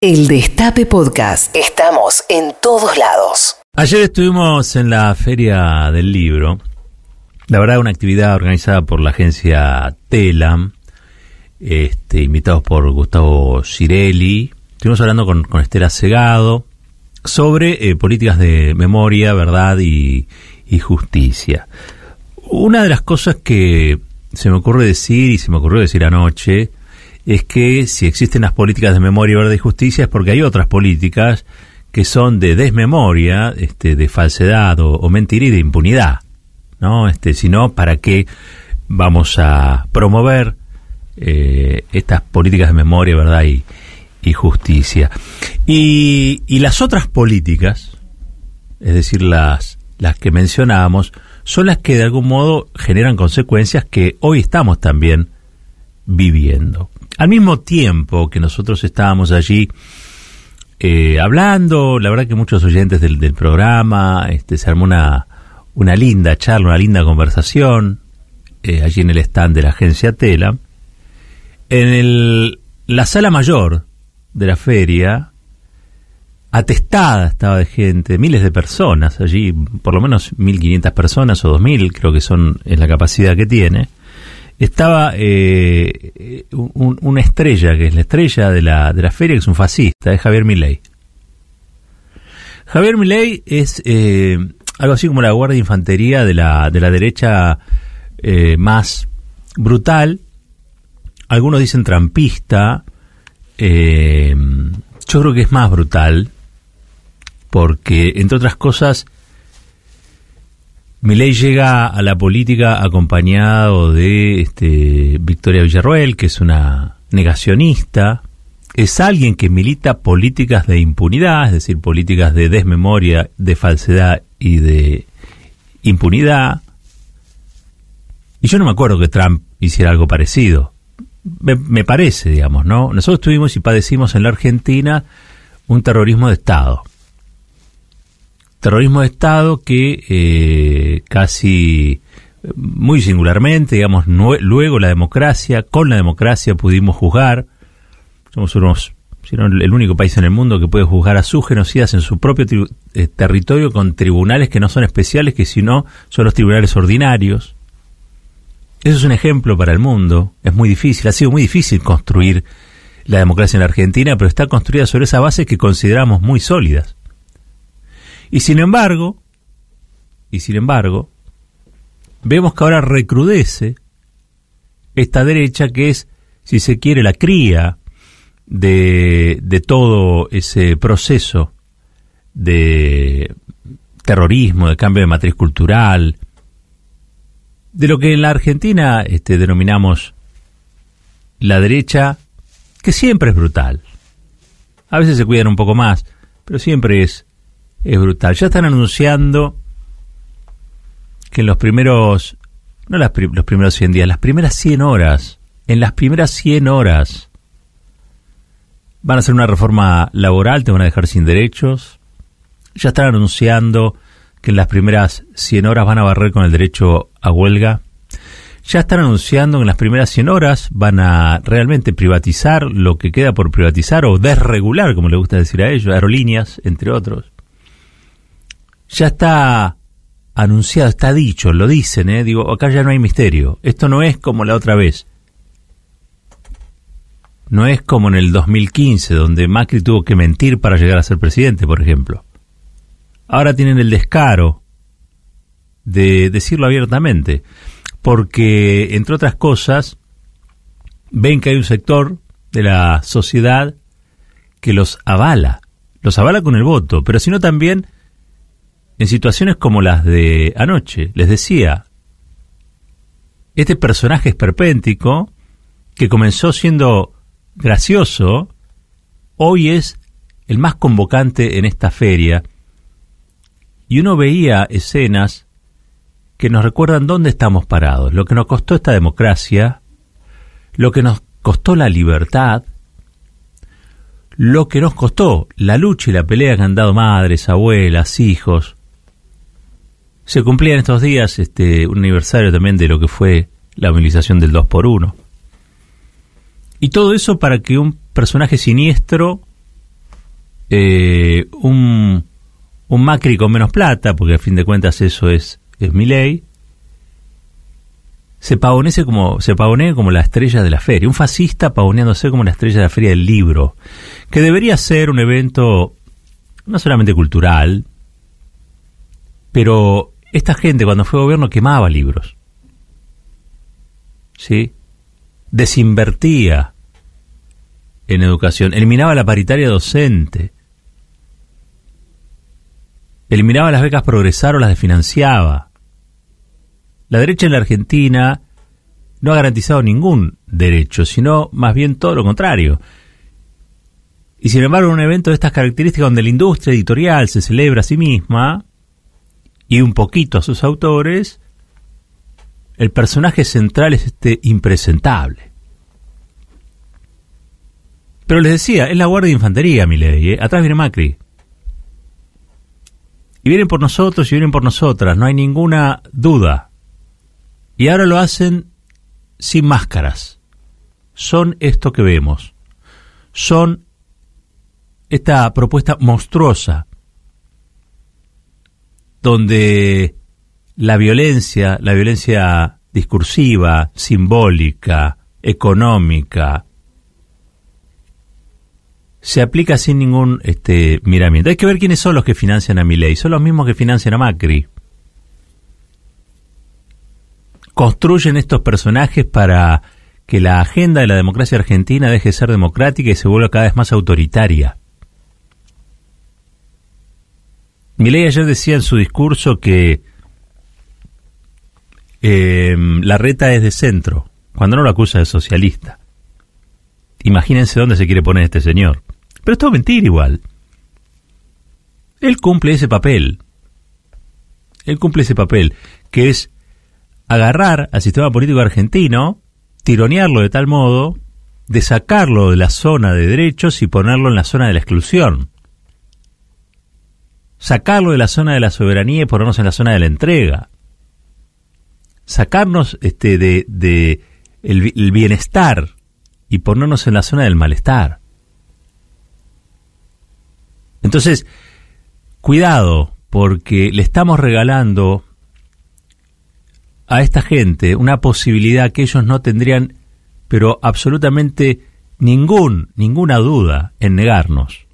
El Destape Podcast. Estamos en todos lados. Ayer estuvimos en la Feria del Libro. La verdad, una actividad organizada por la agencia Telam, este, invitados por Gustavo Cirelli. Estuvimos hablando con, Estela Segado sobre eh, políticas de memoria, verdad y, y justicia. Una de las cosas que se me ocurre decir y se me ocurrió decir anoche es que si existen las políticas de memoria, verdad y justicia es porque hay otras políticas que son de desmemoria, este, de falsedad o, mentira y de impunidad, ¿no? Este, sino para qué vamos a promover eh, estas políticas de memoria, verdad y, justicia. Y, y, las otras políticas, es decir, las, las que mencionábamos, son las que de algún modo generan consecuencias que hoy estamos también viviendo. Al mismo tiempo que nosotros estábamos allí eh, hablando, la verdad que muchos oyentes del, programa, este, se armó una, una linda charla, una linda conversación eh, allí en el stand de la agencia Tela. En el, la sala mayor de la feria, atestada estaba de gente, miles de personas allí, por lo menos 1.500 personas o 2.000, creo que son en la capacidad que tiene estaba eh, una estrella, que es la estrella de la, de la feria, que es un fascista, es Javier Milei. Javier Milei es eh, algo así como la guardia de infantería de la, de la derecha eh, más brutal. Algunos dicen trampista. yo creo que es más brutal porque, entre otras cosas, Milei llega a la política acompañado de este, Victoria Villarroel, que es una negacionista, es alguien que milita políticas de impunidad, es decir, políticas de desmemoria, de falsedad y de impunidad. Y yo no me acuerdo que Trump hiciera algo parecido. Me, me parece, digamos, ¿no? Nosotros tuvimos y padecimos en la Argentina un terrorismo de Estado terrorismo de Estado que eh, casi muy singularmente, digamos, luego la democracia, con la democracia pudimos juzgar, somos unos, el único país en el mundo que puede juzgar a sus genocidas en su propio eh, territorio con tribunales que no son especiales, que si no son los tribunales ordinarios. Eso es un ejemplo para el mundo, es muy difícil, ha sido muy difícil construir la democracia en la Argentina, pero está construida sobre esa base que consideramos muy sólidas. Y sin embargo, y sin embargo, vemos que ahora recrudece esta derecha que es, si se quiere, la cría de, de todo ese proceso de terrorismo, de cambio de matriz cultural, de lo que en la Argentina este, denominamos la derecha, que siempre es brutal. A veces se cuidan un poco más, pero siempre es es brutal. Ya están anunciando que en los primeros, no los primeros 100 días, las primeras 100 horas, en las primeras 100 horas, van a hacer una reforma laboral, te van a dejar sin derechos. Ya están anunciando que en las primeras 100 horas van a barrer con el derecho a huelga. Ya están anunciando que en las primeras 100 horas van a realmente privatizar lo que queda por privatizar o desregular, como le gusta decir a ellos, aerolíneas, entre otros ya está anunciado, está dicho, lo dicen, ¿eh? Digo, acá ya no hay misterio. Esto no es como la otra vez. No es como en el 2015, donde Macri tuvo que mentir para llegar a ser presidente, por ejemplo. Ahora tienen el descaro de decirlo abiertamente, porque, entre otras cosas, ven que hay un sector de la sociedad que los avala, los avala con el voto, pero sino también en situaciones como las de anoche. Les decía, este personaje esperpéntico, que comenzó siendo gracioso, hoy es el más convocante en esta feria. Y uno veía escenas que nos recuerdan dónde estamos parados, lo que nos costó esta democracia, lo que nos costó la libertad, lo que nos costó la lucha y la pelea que han dado madres, abuelas, hijos, se cumplía en estos días este, un aniversario también de lo que fue la movilización del 2 por 1 Y todo eso para que un personaje siniestro eh, un, un Macri con menos plata, porque a fin de cuentas eso es, es mi ley, se pavonece como, como la estrella de la feria, un fascista pavoneándose como la estrella de la feria del libro, que debería ser un evento no solamente cultural, pero esta gente cuando fue gobierno quemaba libros. ¿Sí? Desinvertía en educación, eliminaba la paritaria docente, eliminaba las becas progresar o las desfinanciaba. La derecha en la Argentina no ha garantizado ningún derecho, sino más bien todo lo contrario. Y sin embargo, un evento de estas características donde la industria editorial se celebra a sí misma y un poquito a sus autores, el personaje central es este impresentable. Pero les decía, es la Guardia de Infantería, mi ley, ¿eh? atrás viene Macri. Y vienen por nosotros y vienen por nosotras, no hay ninguna duda. Y ahora lo hacen sin máscaras. Son esto que vemos. Son esta propuesta monstruosa donde la violencia, la violencia discursiva, simbólica, económica, se aplica sin ningún este, miramiento. Hay que ver quiénes son los que financian a ley. Son los mismos que financian a Macri. Construyen estos personajes para que la agenda de la democracia argentina deje de ser democrática y se vuelva cada vez más autoritaria. Milei ayer decía en su discurso que eh, la reta es de centro, cuando no lo acusa de socialista. Imagínense dónde se quiere poner este señor. Pero es todo mentira igual. Él cumple ese papel. Él cumple ese papel, que es agarrar al sistema político argentino, tironearlo de tal modo, de sacarlo de la zona de derechos y ponerlo en la zona de la exclusión sacarlo de la zona de la soberanía y ponernos en la zona de la entrega. Sacarnos este, de, el, bienestar y ponernos en la zona del malestar. Entonces, cuidado, porque le estamos regalando a esta gente una posibilidad que ellos no tendrían, pero absolutamente ningún, ninguna duda en negarnos.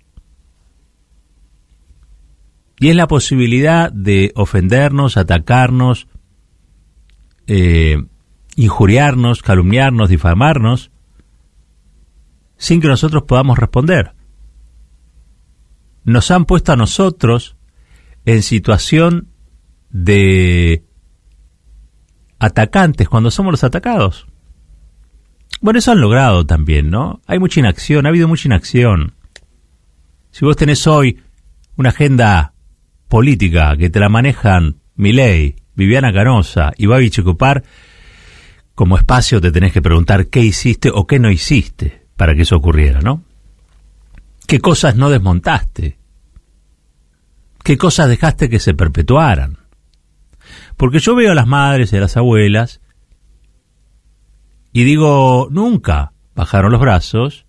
Y es la posibilidad de ofendernos, atacarnos, eh, injuriarnos, calumniarnos, difamarnos, sin que nosotros podamos responder. Nos han puesto a nosotros en situación de atacantes cuando somos los atacados. Bueno, eso han logrado también, ¿no? Hay mucha inacción, ha habido mucha inacción. Si vos tenés hoy una agenda política que te la manejan Milei, Viviana Canosa y Babi Checopar, como espacio te tenés que preguntar qué hiciste o qué no hiciste para que eso ocurriera, ¿no? ¿Qué cosas no desmontaste? ¿Qué cosas dejaste que se perpetuaran? Porque yo veo a las madres y a las abuelas y digo, nunca bajaron los brazos,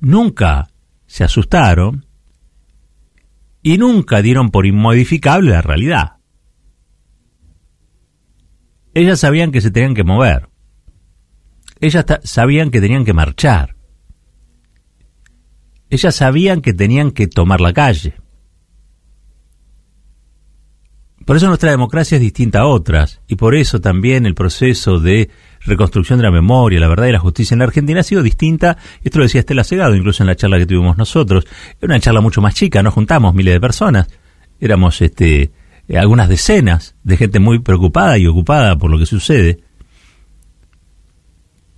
nunca se asustaron, y nunca dieron por inmodificable la realidad. Ellas sabían que se tenían que mover. Ellas sabían que tenían que marchar. Ellas sabían que tenían que tomar la calle. Por eso nuestra democracia es distinta a otras y por eso también el proceso de reconstrucción de la memoria, la verdad y la justicia en la Argentina ha sido distinta. Esto lo decía Estela Segado, incluso en la charla que tuvimos nosotros. Era una charla mucho más chica, nos juntamos miles de personas. Éramos este, eh, algunas decenas de gente muy preocupada y ocupada por lo que sucede.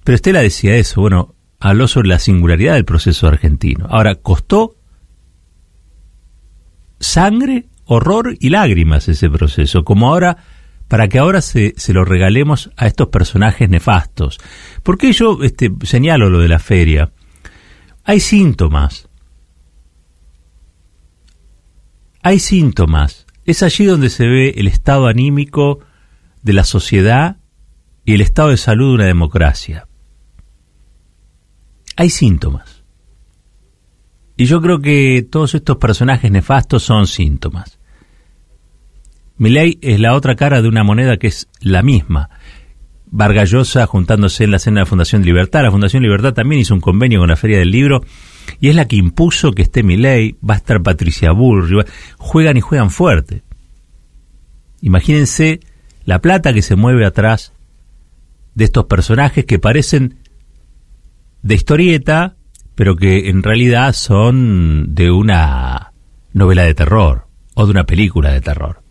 Pero Estela decía eso, bueno, habló sobre la singularidad del proceso argentino. Ahora, costó sangre, horror y lágrimas ese proceso, como ahora para que ahora se, se, lo regalemos a estos personajes nefastos. ¿Por qué yo este, señalo lo de la feria? Hay síntomas. Hay síntomas. Es allí donde se ve el estado anímico de la sociedad y el estado de salud de una democracia. Hay síntomas. Y yo creo que todos estos personajes nefastos son síntomas. Milei es la otra cara de una moneda que es la misma. Vargallosa juntándose en la cena de la Fundación Libertad. La Fundación Libertad también hizo un convenio con la Feria del Libro y es la que impuso que esté Milei, va a estar Patricia Bull, juegan y juegan fuerte. Imagínense la plata que se mueve atrás de estos personajes que parecen de historieta, pero que en realidad son de una novela de terror o de una película de terror.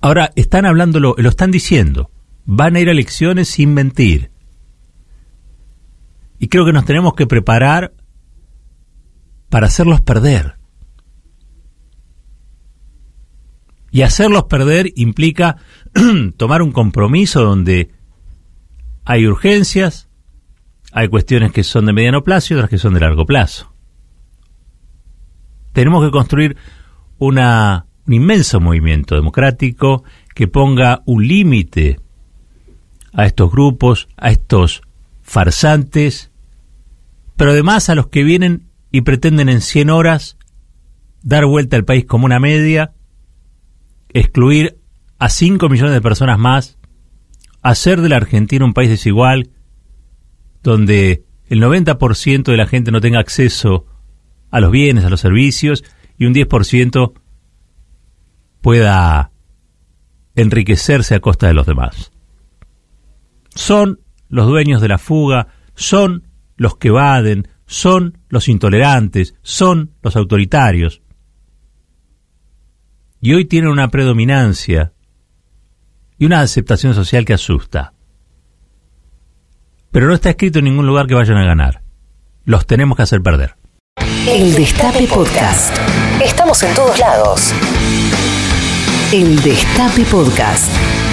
Ahora, están hablando, lo están diciendo, van a ir a elecciones sin mentir. Y creo que nos tenemos que preparar para hacerlos perder. Y hacerlos perder implica tomar un compromiso donde hay urgencias, hay cuestiones que son de mediano plazo y otras que son de largo plazo. Tenemos que construir una, un inmenso movimiento democrático que ponga un límite a estos grupos, a estos farsantes, pero además a los que vienen y pretenden en 100 horas dar vuelta al país como una media, excluir a 5 millones de personas más, hacer de la Argentina un país desigual, donde el 90% de la gente no tenga acceso a los bienes, a los servicios, y un 10% pueda enriquecerse a costa de los demás. Son los dueños de la fuga, son los que evaden, son los intolerantes, son los autoritarios. Y hoy tienen una predominancia y una aceptación social que asusta. Pero no está escrito en ningún lugar que vayan a ganar. Los tenemos que hacer perder. El Destape Podcast. Estamos en todos lados. El Destape Podcast.